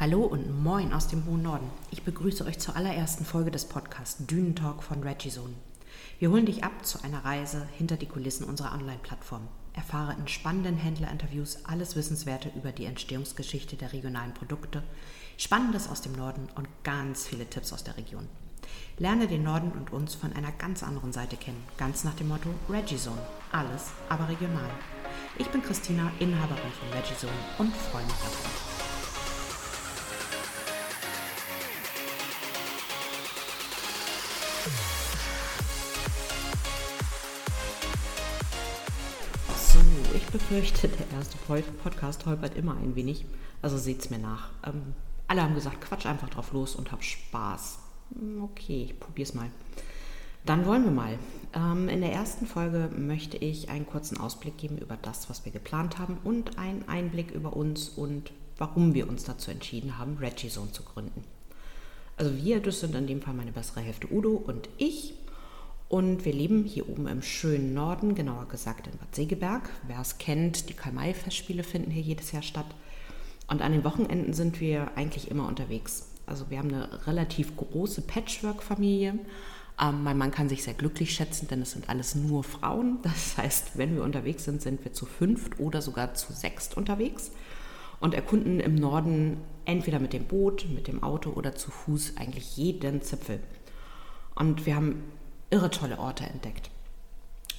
Hallo und moin aus dem hohen Norden. Ich begrüße euch zur allerersten Folge des Podcasts Dünentalk von Regizone. Wir holen dich ab zu einer Reise hinter die Kulissen unserer Online-Plattform. Erfahre in spannenden Händlerinterviews alles Wissenswerte über die Entstehungsgeschichte der regionalen Produkte, Spannendes aus dem Norden und ganz viele Tipps aus der Region. Lerne den Norden und uns von einer ganz anderen Seite kennen, ganz nach dem Motto Regizone. Alles, aber regional. Ich bin Christina, Inhaberin von Regizone und freue mich auf euch. Befürchte, der erste Podcast holpert immer ein wenig. Also seht's mir nach. Ähm, alle haben gesagt, quatsch einfach drauf los und hab Spaß. Hm, okay, ich probier's mal. Dann wollen wir mal. Ähm, in der ersten Folge möchte ich einen kurzen Ausblick geben über das, was wir geplant haben und einen Einblick über uns und warum wir uns dazu entschieden haben, Reggie Zone zu gründen. Also wir, das sind in dem Fall meine bessere Hälfte Udo und ich. Und wir leben hier oben im schönen Norden, genauer gesagt in Bad Segeberg. Wer es kennt, die Karl-May-Festspiele finden hier jedes Jahr statt. Und an den Wochenenden sind wir eigentlich immer unterwegs. Also wir haben eine relativ große Patchwork-Familie. Ähm, mein Mann kann sich sehr glücklich schätzen, denn es sind alles nur Frauen. Das heißt, wenn wir unterwegs sind, sind wir zu fünft oder sogar zu sechst unterwegs und erkunden im Norden entweder mit dem Boot, mit dem Auto oder zu Fuß eigentlich jeden Zipfel. Und wir haben irre tolle Orte entdeckt.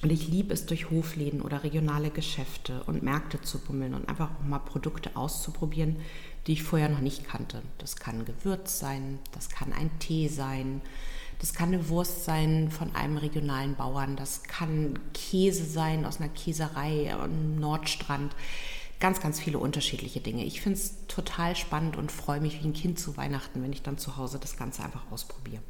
Und ich liebe es, durch Hofläden oder regionale Geschäfte und Märkte zu bummeln und einfach mal Produkte auszuprobieren, die ich vorher noch nicht kannte. Das kann Gewürz sein, das kann ein Tee sein, das kann eine Wurst sein von einem regionalen Bauern, das kann Käse sein aus einer Käserei am Nordstrand. Ganz, ganz viele unterschiedliche Dinge. Ich finde es total spannend und freue mich wie ein Kind zu Weihnachten, wenn ich dann zu Hause das Ganze einfach ausprobiere.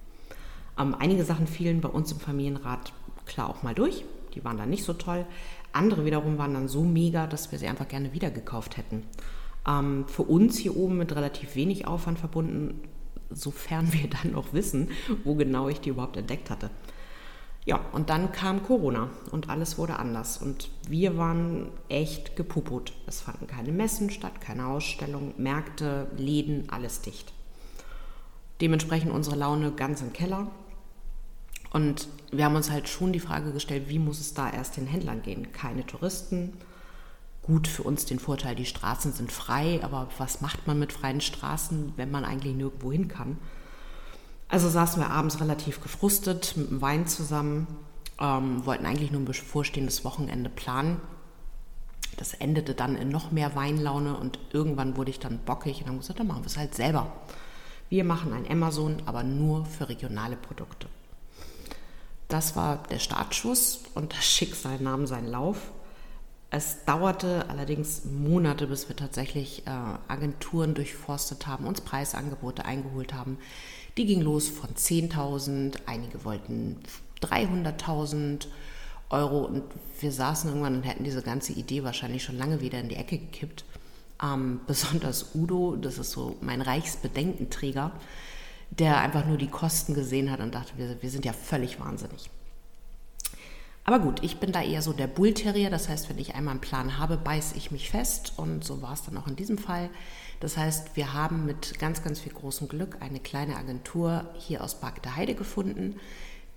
Ähm, einige Sachen fielen bei uns im Familienrat klar auch mal durch. Die waren dann nicht so toll. Andere wiederum waren dann so mega, dass wir sie einfach gerne wieder gekauft hätten. Ähm, für uns hier oben mit relativ wenig Aufwand verbunden, sofern wir dann noch wissen, wo genau ich die überhaupt entdeckt hatte. Ja, und dann kam Corona und alles wurde anders. Und wir waren echt gepuput. Es fanden keine Messen statt, keine Ausstellungen, Märkte, Läden, alles dicht. Dementsprechend unsere Laune ganz im Keller. Und wir haben uns halt schon die Frage gestellt, wie muss es da erst den Händlern gehen? Keine Touristen. Gut für uns den Vorteil, die Straßen sind frei, aber was macht man mit freien Straßen, wenn man eigentlich nirgendwo hin kann? Also saßen wir abends relativ gefrustet mit dem Wein zusammen, ähm, wollten eigentlich nur ein bevorstehendes Wochenende planen. Das endete dann in noch mehr Weinlaune und irgendwann wurde ich dann bockig und haben gesagt, dann machen wir es halt selber. Wir machen ein Amazon, aber nur für regionale Produkte. Das war der Startschuss und das Schicksal nahm seinen Lauf. Es dauerte allerdings Monate, bis wir tatsächlich äh, Agenturen durchforstet haben, uns Preisangebote eingeholt haben. Die ging los von 10.000, einige wollten 300.000 Euro und wir saßen irgendwann und hätten diese ganze Idee wahrscheinlich schon lange wieder in die Ecke gekippt. Ähm, besonders Udo, das ist so mein Reichsbedenkenträger, der einfach nur die Kosten gesehen hat und dachte, wir, wir sind ja völlig wahnsinnig. Aber gut, ich bin da eher so der Bullterrier, das heißt, wenn ich einmal einen Plan habe, beiße ich mich fest und so war es dann auch in diesem Fall. Das heißt, wir haben mit ganz, ganz viel großem Glück eine kleine Agentur hier aus Park Heide gefunden,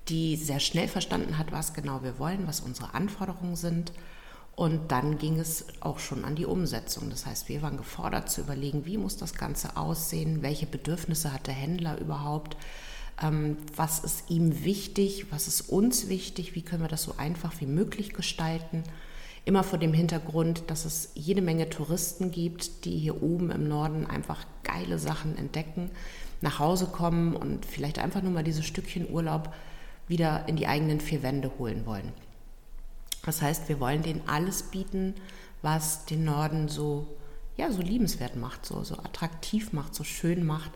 die sehr schnell verstanden hat, was genau wir wollen, was unsere Anforderungen sind und dann ging es auch schon an die Umsetzung. Das heißt, wir waren gefordert zu überlegen, wie muss das Ganze aussehen, welche Bedürfnisse hat der Händler überhaupt, ähm, was ist ihm wichtig, was ist uns wichtig, wie können wir das so einfach wie möglich gestalten. Immer vor dem Hintergrund, dass es jede Menge Touristen gibt, die hier oben im Norden einfach geile Sachen entdecken, nach Hause kommen und vielleicht einfach nur mal dieses Stückchen Urlaub wieder in die eigenen vier Wände holen wollen. Das heißt, wir wollen denen alles bieten, was den Norden so, ja, so liebenswert macht, so, so attraktiv macht, so schön macht.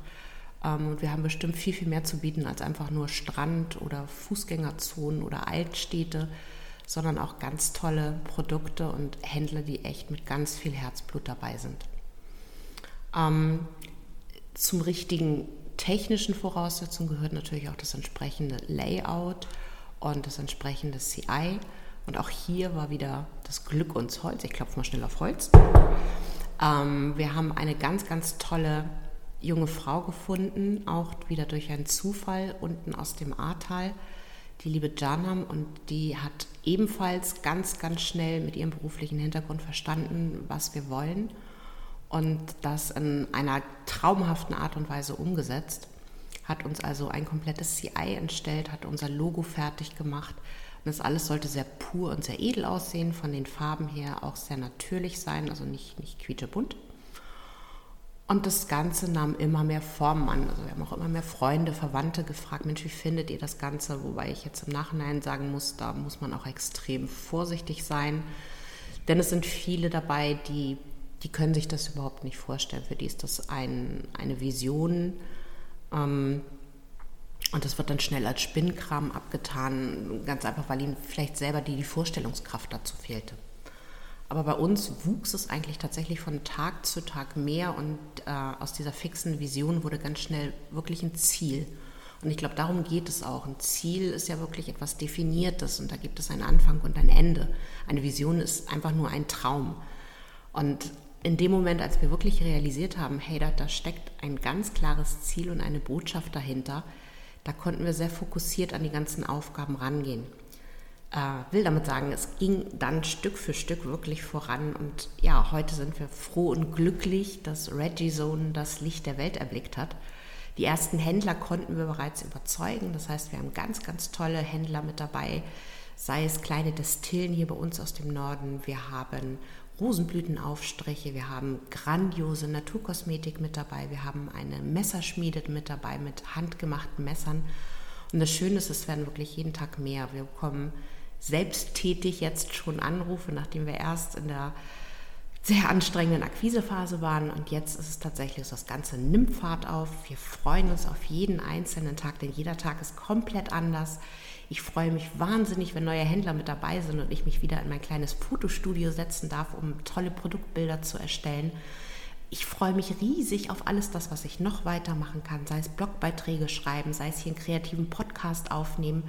Ähm, und wir haben bestimmt viel, viel mehr zu bieten als einfach nur Strand oder Fußgängerzonen oder Altstädte, sondern auch ganz tolle Produkte und Händler, die echt mit ganz viel Herzblut dabei sind. Ähm, zum richtigen technischen Voraussetzungen gehört natürlich auch das entsprechende Layout und das entsprechende CI. Und auch hier war wieder das Glück uns Holz. Ich klopfe mal schnell auf Holz. Ähm, wir haben eine ganz, ganz tolle junge Frau gefunden, auch wieder durch einen Zufall unten aus dem Ahrtal, die liebe Janam, und die hat ebenfalls ganz, ganz schnell mit ihrem beruflichen Hintergrund verstanden, was wir wollen und das in einer traumhaften Art und Weise umgesetzt. Hat uns also ein komplettes CI entstellt, hat unser Logo fertig gemacht. Und das alles sollte sehr pur und sehr edel aussehen, von den Farben her auch sehr natürlich sein, also nicht, nicht quietschebunt. Und das Ganze nahm immer mehr Form an. Also wir haben auch immer mehr Freunde, Verwandte gefragt, Mensch, wie findet ihr das Ganze? Wobei ich jetzt im Nachhinein sagen muss, da muss man auch extrem vorsichtig sein. Denn es sind viele dabei, die, die können sich das überhaupt nicht vorstellen. Für die ist das ein, eine Vision. Ähm, und das wird dann schnell als Spinnkram abgetan, ganz einfach, weil ihnen vielleicht selber die, die Vorstellungskraft dazu fehlte. Aber bei uns wuchs es eigentlich tatsächlich von Tag zu Tag mehr und äh, aus dieser fixen Vision wurde ganz schnell wirklich ein Ziel. Und ich glaube, darum geht es auch. Ein Ziel ist ja wirklich etwas Definiertes und da gibt es einen Anfang und ein Ende. Eine Vision ist einfach nur ein Traum. Und in dem Moment, als wir wirklich realisiert haben, hey, da, da steckt ein ganz klares Ziel und eine Botschaft dahinter, da konnten wir sehr fokussiert an die ganzen Aufgaben rangehen äh, will damit sagen, es ging dann Stück für Stück wirklich voran. Und ja, heute sind wir froh und glücklich, dass Reggie Zone das Licht der Welt erblickt hat. Die ersten Händler konnten wir bereits überzeugen. Das heißt, wir haben ganz, ganz tolle Händler mit dabei, sei es kleine Destillen hier bei uns aus dem Norden. Wir haben Rosenblütenaufstriche, wir haben grandiose Naturkosmetik mit dabei, wir haben eine Messerschmiede mit dabei mit handgemachten Messern. Und das Schöne ist, es werden wirklich jeden Tag mehr. Wir bekommen selbsttätig jetzt schon Anrufe, nachdem wir erst in der sehr anstrengenden Akquisephase waren und jetzt ist es tatsächlich, das Ganze nimmt Fahrt auf. Wir freuen uns auf jeden einzelnen Tag, denn jeder Tag ist komplett anders. Ich freue mich wahnsinnig, wenn neue Händler mit dabei sind und ich mich wieder in mein kleines Fotostudio setzen darf, um tolle Produktbilder zu erstellen. Ich freue mich riesig auf alles das, was ich noch weitermachen kann, sei es Blogbeiträge schreiben, sei es hier einen kreativen Podcast aufnehmen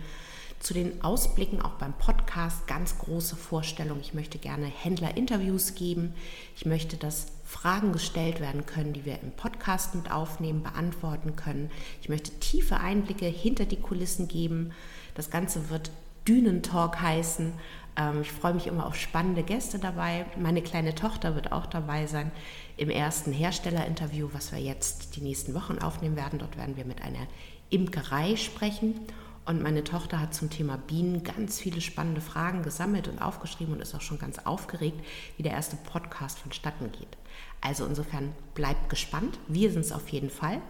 zu den Ausblicken auch beim Podcast ganz große Vorstellung. Ich möchte gerne Händlerinterviews geben. Ich möchte, dass Fragen gestellt werden können, die wir im Podcast mit aufnehmen, beantworten können. Ich möchte tiefe Einblicke hinter die Kulissen geben. Das Ganze wird Dünentalk heißen. Ähm, ich freue mich immer auf spannende Gäste dabei. Meine kleine Tochter wird auch dabei sein im ersten Herstellerinterview, was wir jetzt die nächsten Wochen aufnehmen werden. Dort werden wir mit einer Imkerei sprechen und meine Tochter hat zum Thema Bienen ganz viele spannende Fragen gesammelt und aufgeschrieben und ist auch schon ganz aufgeregt, wie der erste Podcast vonstatten geht. Also insofern bleibt gespannt. Wir sind es auf jeden Fall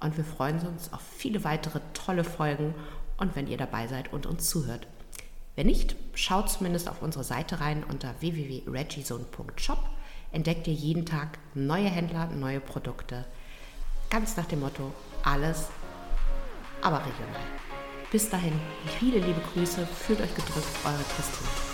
und wir freuen uns auf viele weitere tolle Folgen und wenn ihr dabei seid und uns zuhört. Wenn nicht, schaut zumindest auf unsere Seite rein unter www.regizone.shop. Entdeckt ihr jeden Tag neue Händler, neue Produkte. Ganz nach dem Motto, alles, aber regional. Bis dahin, viele liebe Grüße, fühlt euch gedrückt, eure Christine.